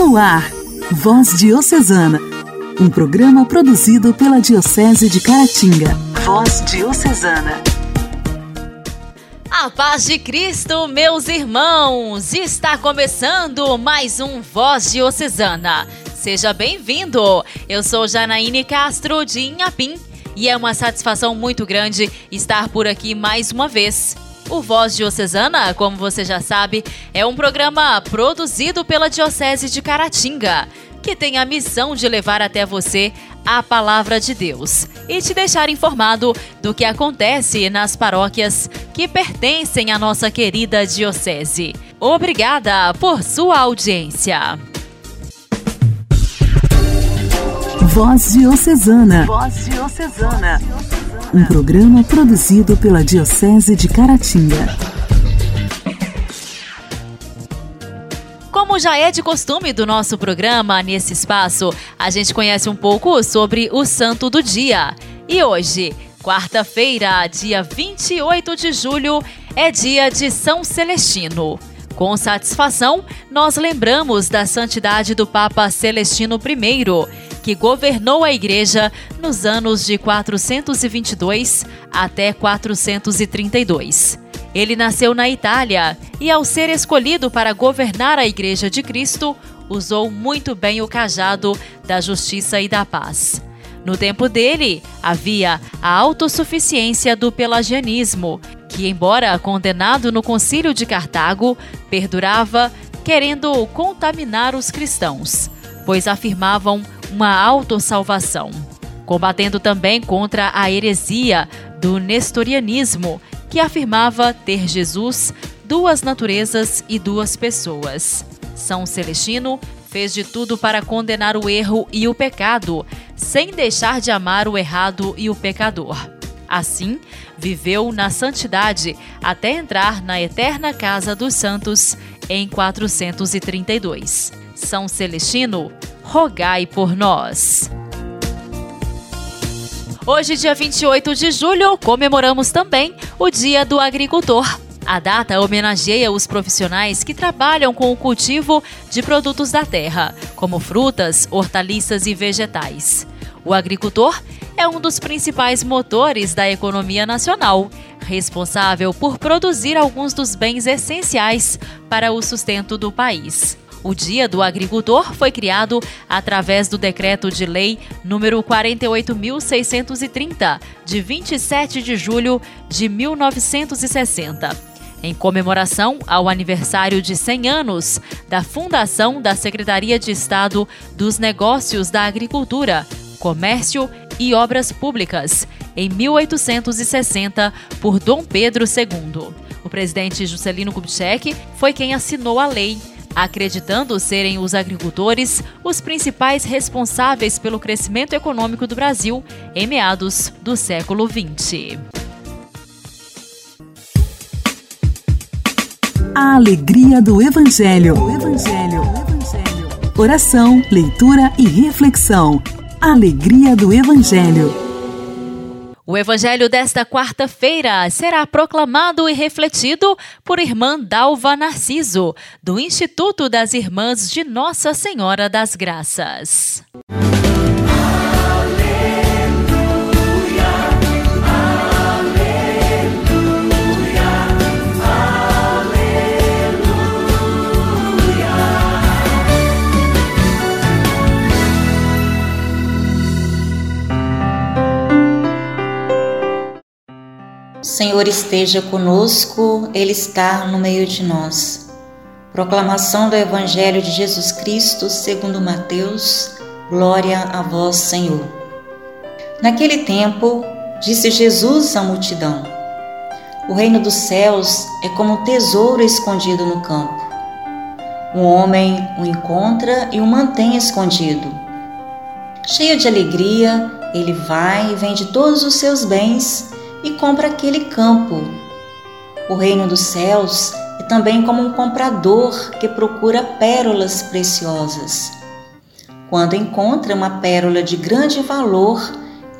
No ar, Voz Diocesana, um programa produzido pela Diocese de Caratinga. Voz Diocesana. A paz de Cristo, meus irmãos! Está começando mais um Voz Diocesana. Seja bem-vindo! Eu sou Janaíne Castro de Inhapim e é uma satisfação muito grande estar por aqui mais uma vez. O Voz Diocesana, como você já sabe, é um programa produzido pela Diocese de Caratinga, que tem a missão de levar até você a palavra de Deus e te deixar informado do que acontece nas paróquias que pertencem à nossa querida Diocese. Obrigada por sua audiência. Voz Diocesana. Voz Diocesana um programa produzido pela Diocese de Caratinga. Como já é de costume do nosso programa, nesse espaço, a gente conhece um pouco sobre o Santo do Dia. E hoje, quarta-feira, dia 28 de julho, é dia de São Celestino. Com satisfação, nós lembramos da santidade do Papa Celestino I que governou a Igreja nos anos de 422 até 432. Ele nasceu na Itália e, ao ser escolhido para governar a Igreja de Cristo, usou muito bem o cajado da justiça e da paz. No tempo dele, havia a autossuficiência do pelagianismo, que, embora condenado no Concílio de Cartago, perdurava, querendo contaminar os cristãos, pois afirmavam uma autossalvação, combatendo também contra a heresia do nestorianismo, que afirmava ter Jesus duas naturezas e duas pessoas. São Celestino fez de tudo para condenar o erro e o pecado, sem deixar de amar o errado e o pecador. Assim, viveu na santidade até entrar na eterna casa dos santos em 432. São Celestino rogai por nós. Hoje, dia 28 de julho, comemoramos também o Dia do Agricultor. A data homenageia os profissionais que trabalham com o cultivo de produtos da terra, como frutas, hortaliças e vegetais. O agricultor é um dos principais motores da economia nacional, responsável por produzir alguns dos bens essenciais para o sustento do país. O Dia do Agricultor foi criado através do Decreto de Lei número 48.630, de 27 de julho de 1960 em comemoração ao aniversário de 100 anos da fundação da Secretaria de Estado dos Negócios da Agricultura, Comércio e Obras Públicas, em 1860, por Dom Pedro II. O presidente Juscelino Kubitschek foi quem assinou a lei acreditando serem os agricultores os principais responsáveis pelo crescimento econômico do Brasil em meados do século XX. A alegria do Evangelho. Evangelho. Oração, leitura e reflexão. Alegria do Evangelho. O evangelho desta quarta-feira será proclamado e refletido por irmã Dalva Narciso, do Instituto das Irmãs de Nossa Senhora das Graças. Senhor esteja conosco, Ele está no meio de nós. Proclamação do Evangelho de Jesus Cristo segundo Mateus. Glória a vós, Senhor. Naquele tempo, disse Jesus à multidão: O reino dos céus é como um tesouro escondido no campo. Um homem o encontra e o mantém escondido. Cheio de alegria, ele vai e vende todos os seus bens e compra aquele campo. O reino dos céus é também como um comprador que procura pérolas preciosas. Quando encontra uma pérola de grande valor,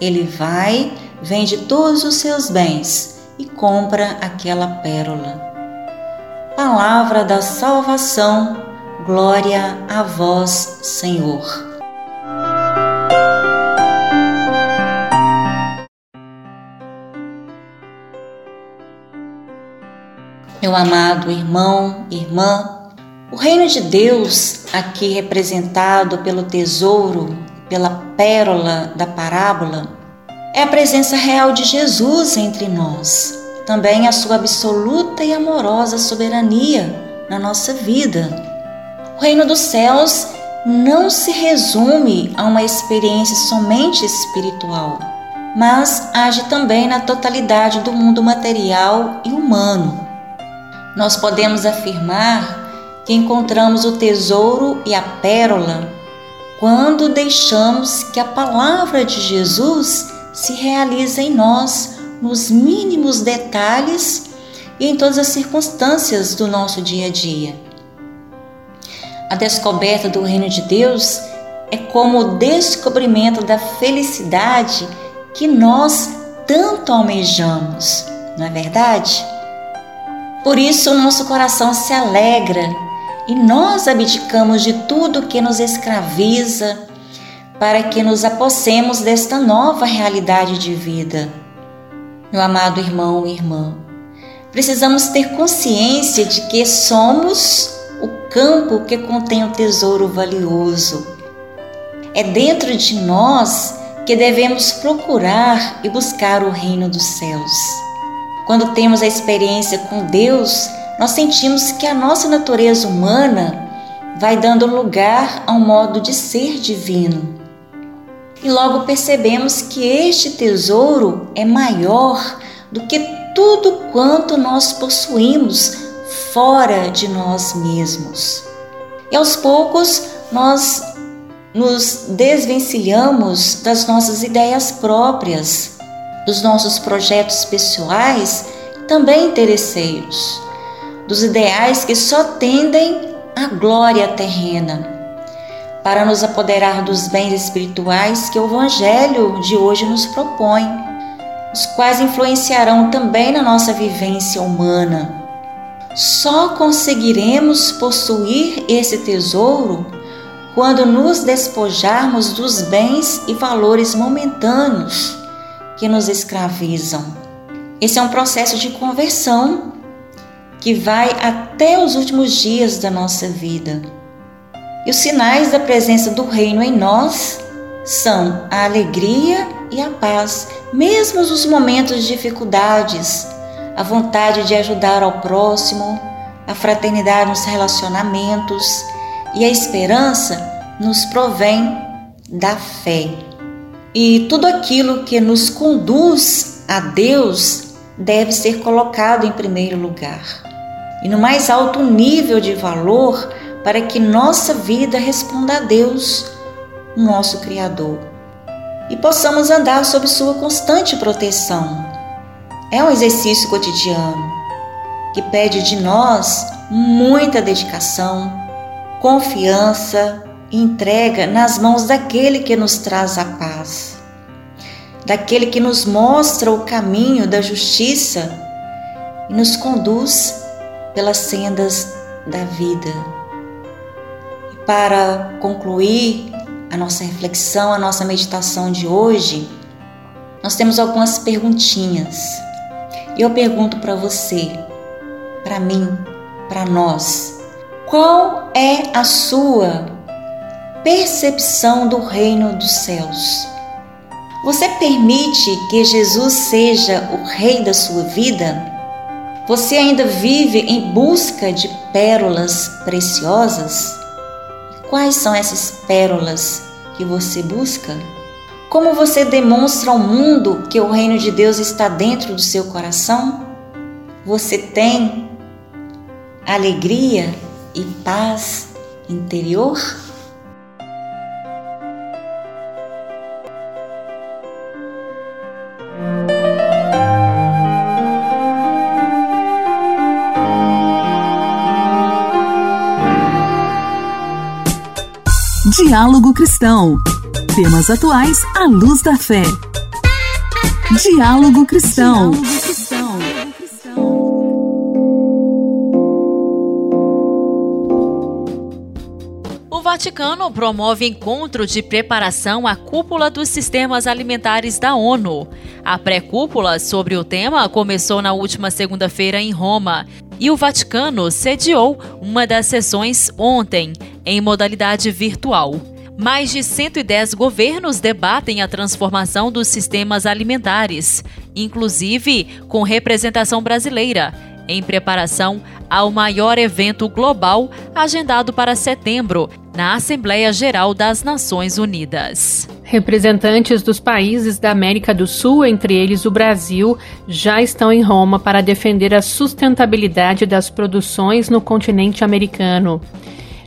ele vai, vende todos os seus bens e compra aquela pérola. Palavra da salvação, Glória a vós, Senhor. Meu amado irmão, irmã, o reino de Deus, aqui representado pelo tesouro, pela pérola da parábola, é a presença real de Jesus entre nós, também a sua absoluta e amorosa soberania na nossa vida. O reino dos céus não se resume a uma experiência somente espiritual, mas age também na totalidade do mundo material e humano. Nós podemos afirmar que encontramos o tesouro e a pérola quando deixamos que a palavra de Jesus se realize em nós nos mínimos detalhes e em todas as circunstâncias do nosso dia a dia. A descoberta do reino de Deus é como o descobrimento da felicidade que nós tanto almejamos, não é verdade? Por isso, o nosso coração se alegra e nós abdicamos de tudo que nos escraviza para que nos apossemos desta nova realidade de vida. Meu amado irmão e irmã, precisamos ter consciência de que somos o campo que contém o tesouro valioso. É dentro de nós que devemos procurar e buscar o reino dos céus. Quando temos a experiência com Deus, nós sentimos que a nossa natureza humana vai dando lugar a um modo de ser divino. E logo percebemos que este tesouro é maior do que tudo quanto nós possuímos fora de nós mesmos. E aos poucos nós nos desvencilhamos das nossas ideias próprias dos nossos projetos pessoais, também interesseiros, dos ideais que só tendem à glória terrena, para nos apoderar dos bens espirituais que o Evangelho de hoje nos propõe, os quais influenciarão também na nossa vivência humana. Só conseguiremos possuir esse tesouro quando nos despojarmos dos bens e valores momentâneos que nos escravizam. Esse é um processo de conversão que vai até os últimos dias da nossa vida. E os sinais da presença do Reino em nós são a alegria e a paz, mesmo nos momentos de dificuldades, a vontade de ajudar ao próximo, a fraternidade nos relacionamentos e a esperança nos provém da fé. E tudo aquilo que nos conduz a Deus deve ser colocado em primeiro lugar e no mais alto nível de valor para que nossa vida responda a Deus, nosso Criador, e possamos andar sob Sua constante proteção. É um exercício cotidiano que pede de nós muita dedicação, confiança entrega nas mãos daquele que nos traz a paz, daquele que nos mostra o caminho da justiça e nos conduz pelas sendas da vida. E para concluir a nossa reflexão, a nossa meditação de hoje, nós temos algumas perguntinhas. E eu pergunto para você, para mim, para nós, qual é a sua percepção do reino dos céus. Você permite que Jesus seja o rei da sua vida? Você ainda vive em busca de pérolas preciosas? Quais são essas pérolas que você busca? Como você demonstra ao mundo que o reino de Deus está dentro do seu coração? Você tem alegria e paz interior? Diálogo Cristão. Temas atuais à luz da fé. Diálogo Cristão. O Vaticano promove encontro de preparação à cúpula dos sistemas alimentares da ONU. A pré-cúpula sobre o tema começou na última segunda-feira em Roma e o Vaticano sediou uma das sessões ontem, em modalidade virtual. Mais de 110 governos debatem a transformação dos sistemas alimentares, inclusive com representação brasileira, em preparação ao maior evento global agendado para setembro, na Assembleia Geral das Nações Unidas. Representantes dos países da América do Sul, entre eles o Brasil, já estão em Roma para defender a sustentabilidade das produções no continente americano.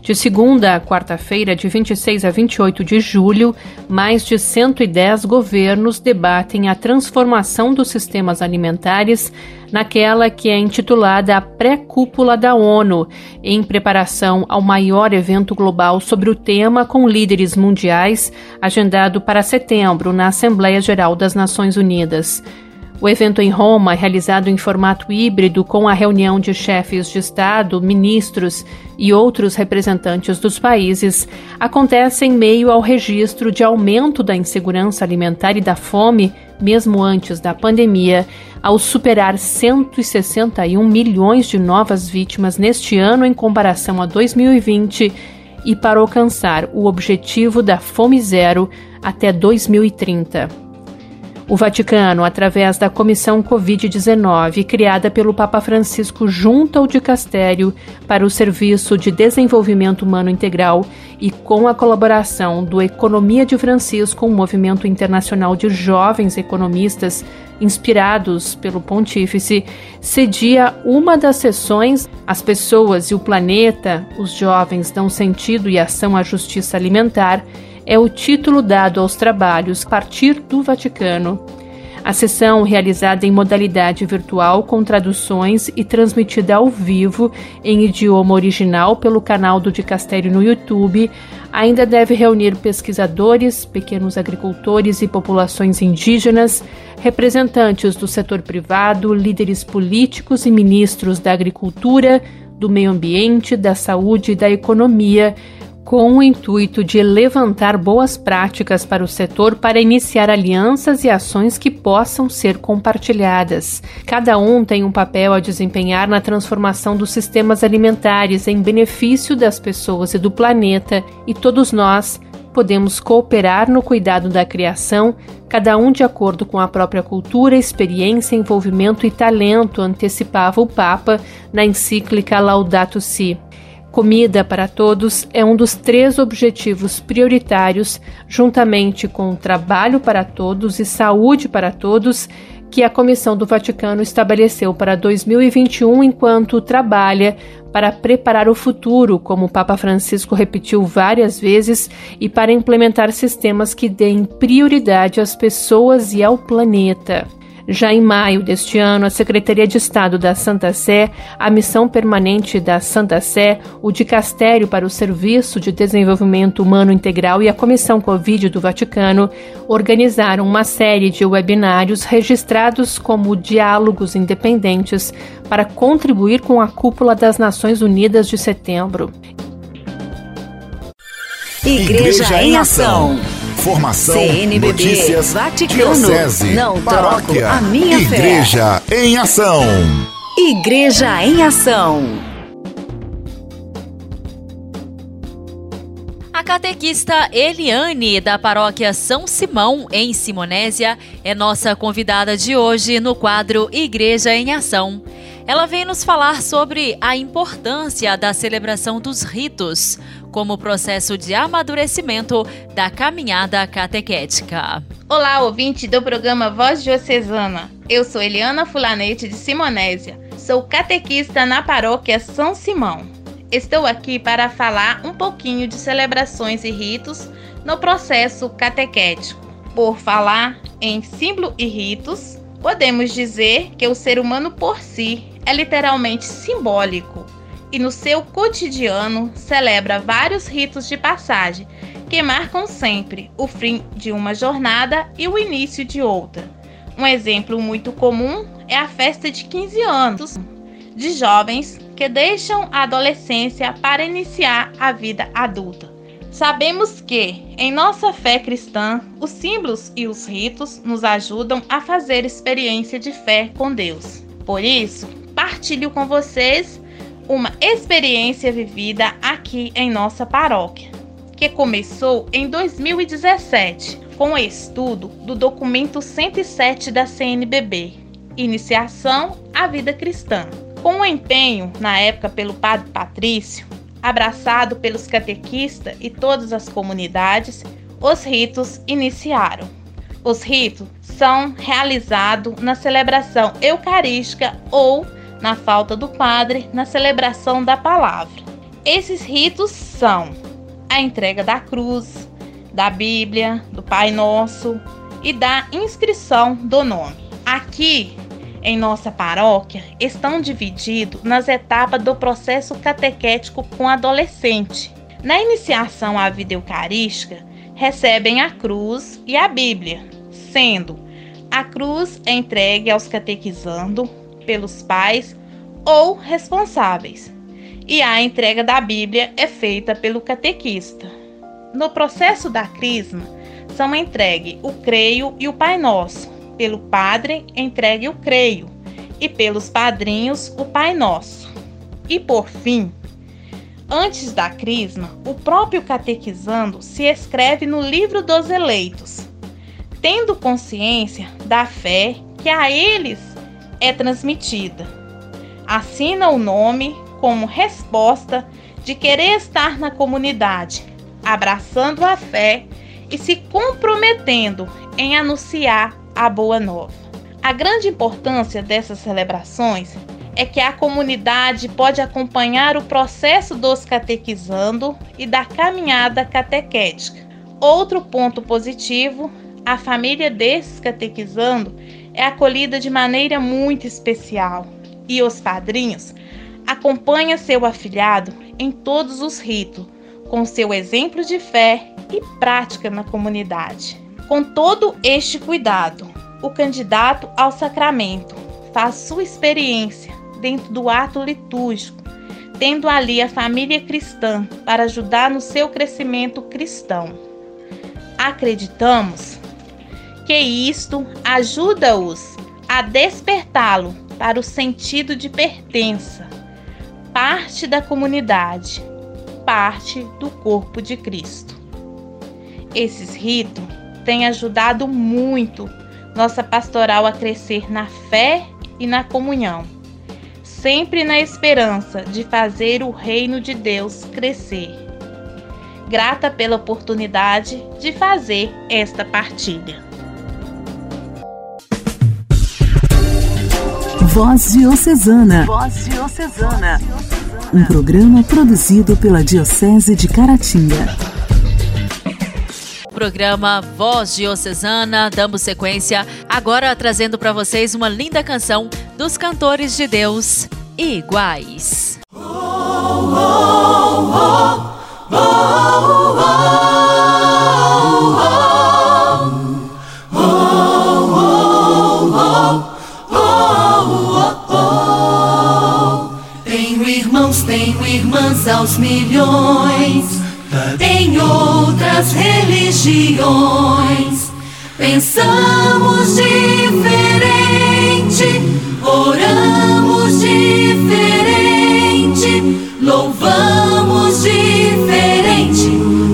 De segunda a quarta-feira, de 26 a 28 de julho, mais de 110 governos debatem a transformação dos sistemas alimentares naquela que é intitulada a Pré-Cúpula da ONU, em preparação ao maior evento global sobre o tema com líderes mundiais, agendado para setembro na Assembleia Geral das Nações Unidas. O evento em Roma, realizado em formato híbrido com a reunião de chefes de Estado, ministros e outros representantes dos países, acontece em meio ao registro de aumento da insegurança alimentar e da fome, mesmo antes da pandemia, ao superar 161 milhões de novas vítimas neste ano em comparação a 2020 e para alcançar o objetivo da fome zero até 2030. O Vaticano, através da Comissão Covid-19, criada pelo Papa Francisco junto ao Dicastério para o Serviço de Desenvolvimento Humano Integral e com a colaboração do Economia de Francisco, um movimento internacional de jovens economistas inspirados pelo Pontífice, cedia uma das sessões As Pessoas e o Planeta, os Jovens dão sentido e ação à justiça alimentar é o título dado aos trabalhos partir do Vaticano. A sessão, realizada em modalidade virtual com traduções e transmitida ao vivo em idioma original pelo canal do Dicastério no YouTube, ainda deve reunir pesquisadores, pequenos agricultores e populações indígenas, representantes do setor privado, líderes políticos e ministros da agricultura, do meio ambiente, da saúde e da economia, com o intuito de levantar boas práticas para o setor para iniciar alianças e ações que possam ser compartilhadas. Cada um tem um papel a desempenhar na transformação dos sistemas alimentares em benefício das pessoas e do planeta, e todos nós podemos cooperar no cuidado da criação, cada um de acordo com a própria cultura, experiência, envolvimento e talento, antecipava o Papa na encíclica Laudato Si. Comida para todos é um dos três objetivos prioritários, juntamente com trabalho para todos e saúde para todos, que a Comissão do Vaticano estabeleceu para 2021 enquanto trabalha para preparar o futuro, como o Papa Francisco repetiu várias vezes, e para implementar sistemas que deem prioridade às pessoas e ao planeta. Já em maio deste ano, a Secretaria de Estado da Santa Sé, a Missão Permanente da Santa Sé, o Dicastério para o Serviço de Desenvolvimento Humano Integral e a Comissão Covid do Vaticano organizaram uma série de webinários registrados como diálogos independentes para contribuir com a cúpula das Nações Unidas de setembro. Igreja, Igreja em Ação. Informação, CNBB, notícias, Vaticano, diocese, não paróquia, a minha Igreja fé. em Ação. Igreja em Ação. A catequista Eliane, da paróquia São Simão, em Simonésia, é nossa convidada de hoje no quadro Igreja em Ação. Ela vem nos falar sobre a importância da celebração dos ritos, como processo de amadurecimento da caminhada catequética. Olá, ouvinte do programa Voz Diocesana. Eu sou Eliana Fulanete de Simonésia. Sou catequista na paróquia São Simão. Estou aqui para falar um pouquinho de celebrações e ritos no processo catequético. Por falar em símbolo e ritos, podemos dizer que o ser humano por si é literalmente simbólico e no seu cotidiano celebra vários ritos de passagem que marcam sempre o fim de uma jornada e o início de outra. Um exemplo muito comum é a festa de 15 anos de jovens que deixam a adolescência para iniciar a vida adulta. Sabemos que, em nossa fé cristã, os símbolos e os ritos nos ajudam a fazer experiência de fé com Deus. Por isso, partilho com vocês uma experiência vivida aqui em nossa paróquia, que começou em 2017 com o estudo do documento 107 da CNBB, Iniciação à Vida Cristã. Com o empenho, na época, pelo Padre Patrício, abraçado pelos catequistas e todas as comunidades, os ritos iniciaram. Os ritos são realizados na celebração eucarística ou, na falta do padre, na celebração da palavra. Esses ritos são a entrega da cruz, da Bíblia, do Pai Nosso e da inscrição do nome. Aqui em nossa paróquia estão divididos nas etapas do processo catequético com adolescente. Na iniciação à vida eucarística, recebem a cruz e a Bíblia, sendo a cruz entregue aos catequizando pelos pais ou responsáveis, e a entrega da Bíblia é feita pelo catequista. No processo da crisma, são entregues o creio e o Pai Nosso, pelo padre, entregue o creio, e pelos padrinhos, o Pai Nosso. E por fim, antes da crisma, o próprio catequizando se escreve no livro dos eleitos, tendo consciência da fé que a eles é transmitida. Assina o nome como resposta de querer estar na comunidade, abraçando a fé e se comprometendo em anunciar a Boa Nova. A grande importância dessas celebrações é que a comunidade pode acompanhar o processo dos catequizando e da caminhada catequética. Outro ponto positivo, a família desses catequizando é acolhida de maneira muito especial e os padrinhos acompanham seu afilhado em todos os ritos, com seu exemplo de fé e prática na comunidade. Com todo este cuidado, o candidato ao sacramento faz sua experiência dentro do ato litúrgico, tendo ali a família cristã para ajudar no seu crescimento cristão. Acreditamos que isto ajuda-os a despertá-lo para o sentido de pertença, parte da comunidade, parte do corpo de Cristo. Esses ritos tem ajudado muito nossa pastoral a crescer na fé e na comunhão, sempre na esperança de fazer o reino de Deus crescer. Grata pela oportunidade de fazer esta partilha. Voz Diocesana. Voz Diocesana. Um programa produzido pela Diocese de Caratinga programa Voz Diocesana. Damos sequência agora trazendo para vocês uma linda canção dos cantores de Deus iguais. Oh, oh, oh, irmãs aos milhões em outras religiões. Pensamos diferente, oramos diferente, louvamos diferente,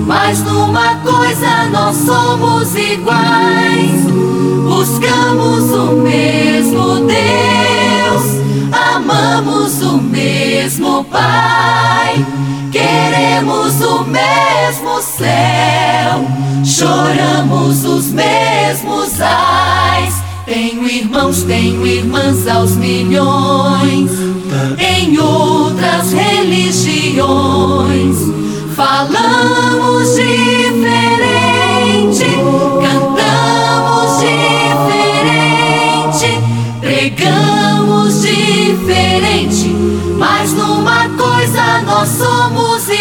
mas numa coisa nós somos iguais. Buscamos o mesmo Deus, mesmo Pai Queremos o mesmo céu, choramos os mesmos ais. Tenho irmãos, tenho irmãs aos milhões, em outras religiões. Falamos diferente,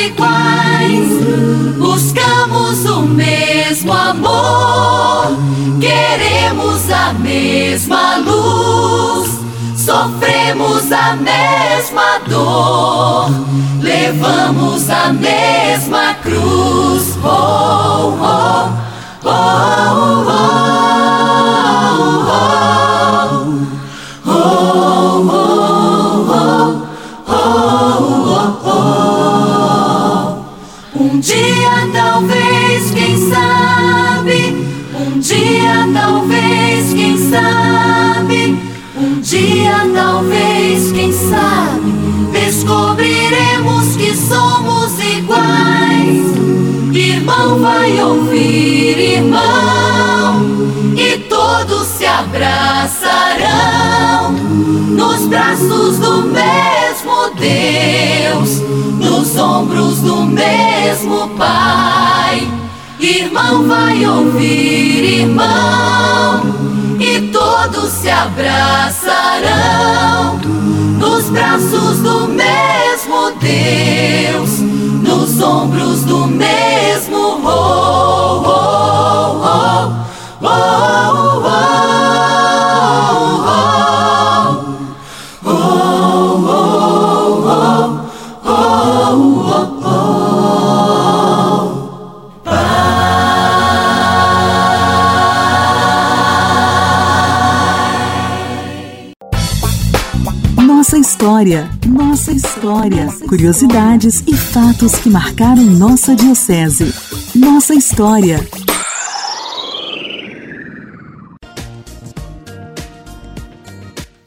iguais, buscamos o mesmo amor, queremos a mesma luz, sofremos a mesma dor, levamos a mesma cruz. Oh, oh, oh, oh, Um sabe? Descobriremos que somos iguais. Irmão vai ouvir, irmão, e todos se abraçarão nos braços do mesmo Deus, nos ombros do mesmo Pai. Irmão vai ouvir, irmão, todos se abraçarão nos braços do mesmo Deus, nos ombros do mesmo oh, Nossa história, nossa história. Curiosidades e fatos que marcaram nossa diocese. Nossa história.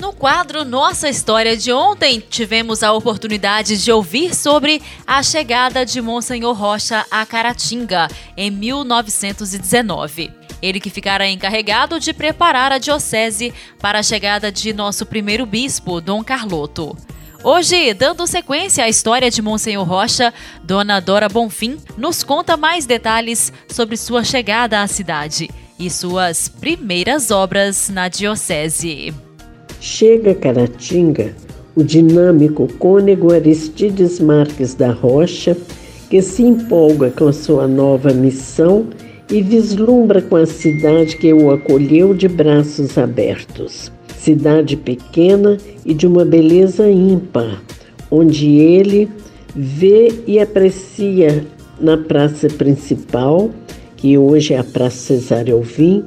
No quadro Nossa História de ontem, tivemos a oportunidade de ouvir sobre a chegada de Monsenhor Rocha a Caratinga em 1919. Ele que ficara encarregado de preparar a diocese para a chegada de nosso primeiro bispo, Dom Carloto. Hoje, dando sequência à história de Monsenhor Rocha, Dona Dora Bonfim nos conta mais detalhes sobre sua chegada à cidade e suas primeiras obras na diocese. Chega a Caratinga o dinâmico cônego Aristides Marques da Rocha, que se empolga com a sua nova missão e vislumbra com a cidade que o acolheu de braços abertos. Cidade pequena e de uma beleza ímpar, onde ele vê e aprecia na praça principal, que hoje é a Praça Cesário Alvim,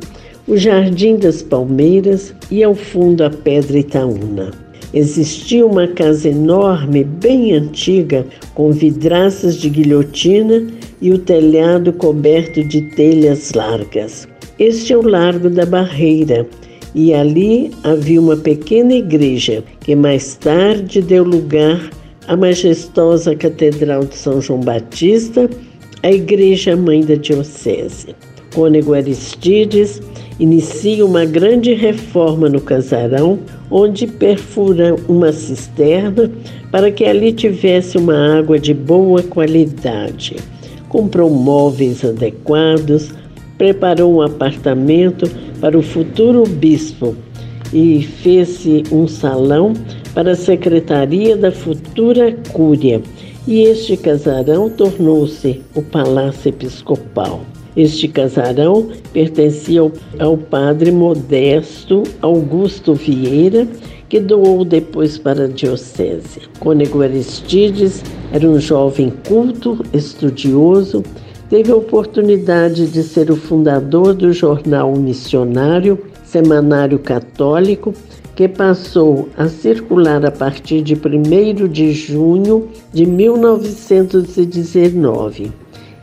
o Jardim das Palmeiras e ao fundo a Pedra Itaúna. Existia uma casa enorme, bem antiga, com vidraças de guilhotina e o telhado coberto de telhas largas. Este é o Largo da Barreira, e ali havia uma pequena igreja que mais tarde deu lugar à majestosa Catedral de São João Batista, a Igreja Mãe da Diocese. Cônego Aristides inicia uma grande reforma no casarão, onde perfura uma cisterna para que ali tivesse uma água de boa qualidade. Comprou móveis adequados, preparou um apartamento para o futuro bispo e fez-se um salão para a secretaria da futura cúria. E este casarão tornou-se o Palácio Episcopal. Este casarão pertencia ao, ao padre Modesto Augusto Vieira, que doou depois para a diocese. Cônego Aristides era um jovem culto, estudioso, teve a oportunidade de ser o fundador do jornal missionário Semanário Católico, que passou a circular a partir de 1 de junho de 1919.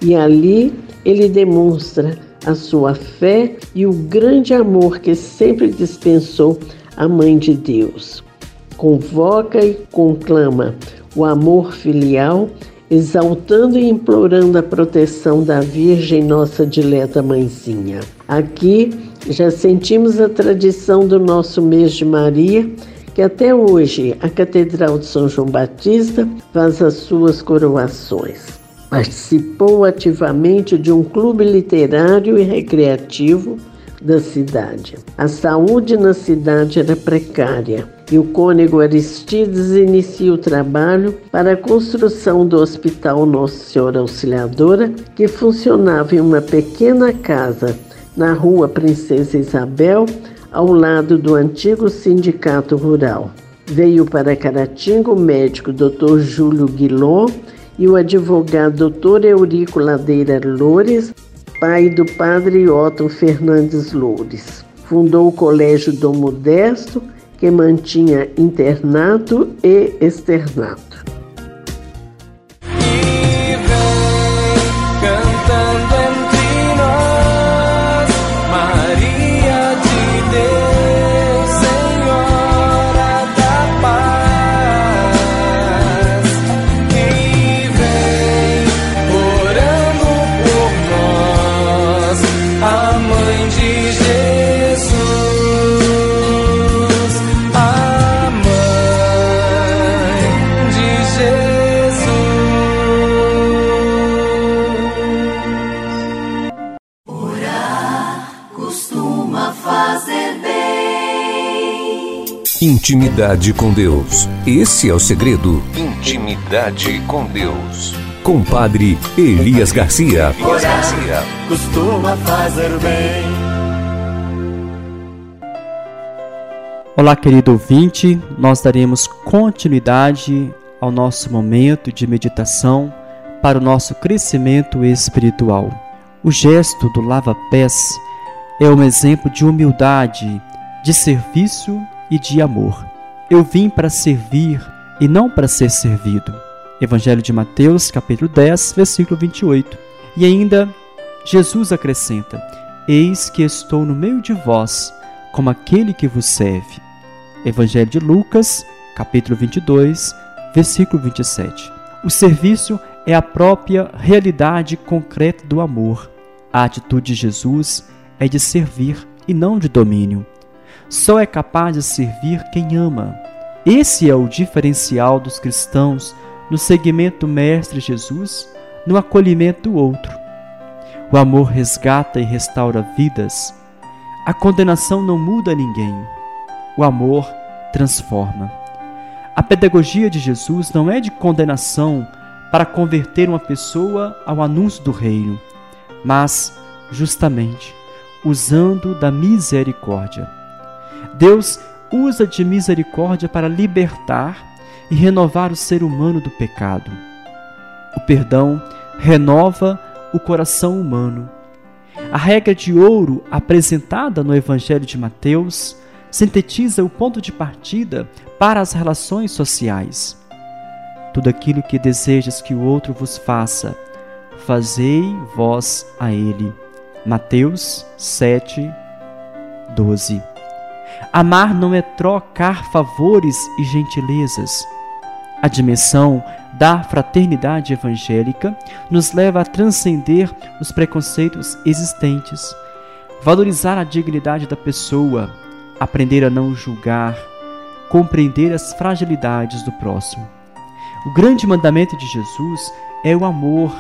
E ali ele demonstra a sua fé e o grande amor que sempre dispensou a Mãe de Deus. Convoca e conclama o amor filial, exaltando e implorando a proteção da Virgem, nossa dileta mãezinha. Aqui já sentimos a tradição do nosso mês de Maria, que até hoje a Catedral de São João Batista faz as suas coroações. Participou ativamente de um clube literário e recreativo da cidade. A saúde na cidade era precária e o cônego Aristides inicia o trabalho para a construção do Hospital Nossa Senhora Auxiliadora, que funcionava em uma pequena casa na rua Princesa Isabel, ao lado do antigo Sindicato Rural. Veio para Caratinga o médico Dr. Júlio Guilon e o advogado Dr. Eurico Ladeira Loures, pai do padre Otto Fernandes Loures. Fundou o Colégio Dom Modesto, que mantinha internato e externato. Intimidade com Deus. Esse é o segredo. Intimidade com Deus. Com Padre Elias Garcia. Elias Garcia. Costuma fazer bem. Olá, querido ouvinte. Nós daremos continuidade ao nosso momento de meditação para o nosso crescimento espiritual. O gesto do lava-pés é um exemplo de humildade, de serviço e de amor. Eu vim para servir e não para ser servido. Evangelho de Mateus, capítulo 10, versículo 28. E ainda Jesus acrescenta: Eis que estou no meio de vós, como aquele que vos serve. Evangelho de Lucas, capítulo 22, versículo 27. O serviço é a própria realidade concreta do amor. A atitude de Jesus é de servir e não de domínio. Só é capaz de servir quem ama. Esse é o diferencial dos cristãos no seguimento Mestre Jesus, no acolhimento do outro. O amor resgata e restaura vidas. A condenação não muda ninguém. O amor transforma. A pedagogia de Jesus não é de condenação para converter uma pessoa ao anúncio do reino, mas, justamente, usando da misericórdia. Deus usa de misericórdia para libertar e renovar o ser humano do pecado. O perdão renova o coração humano. A regra de ouro apresentada no Evangelho de Mateus sintetiza o ponto de partida para as relações sociais. Tudo aquilo que desejas que o outro vos faça, fazei vós a ele. Mateus 7, 12. Amar não é trocar favores e gentilezas. A dimensão da fraternidade evangélica nos leva a transcender os preconceitos existentes, valorizar a dignidade da pessoa, aprender a não julgar, compreender as fragilidades do próximo. O grande mandamento de Jesus é o amor,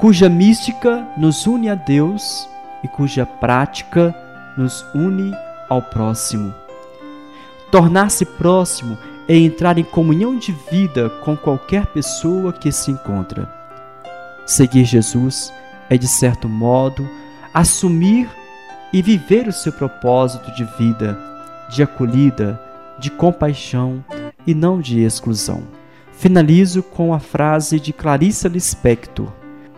cuja mística nos une a Deus e cuja prática nos une ao próximo. Tornar-se próximo é entrar em comunhão de vida com qualquer pessoa que se encontra. Seguir Jesus é, de certo modo, assumir e viver o seu propósito de vida, de acolhida, de compaixão e não de exclusão. Finalizo com a frase de Clarissa Lispector: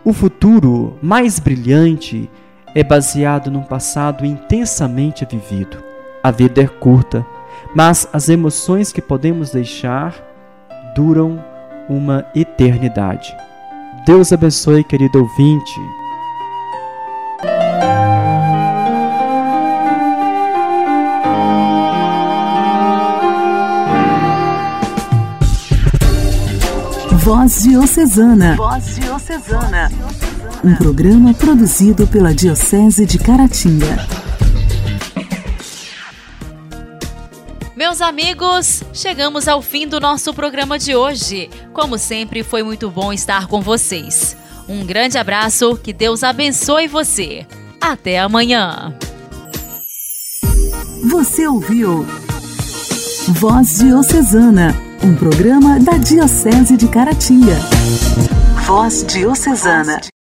O futuro mais brilhante é baseado num passado intensamente vivido. A vida é curta, mas as emoções que podemos deixar duram uma eternidade. Deus abençoe, querido ouvinte. Voz Diocesana. Voz Diocesana. Um programa produzido pela Diocese de Caratinga. Meus amigos, chegamos ao fim do nosso programa de hoje. Como sempre, foi muito bom estar com vocês. Um grande abraço, que Deus abençoe você. Até amanhã. Você ouviu Voz Diocesana, um programa da Diocese de Caratinga. Voz Diocesana.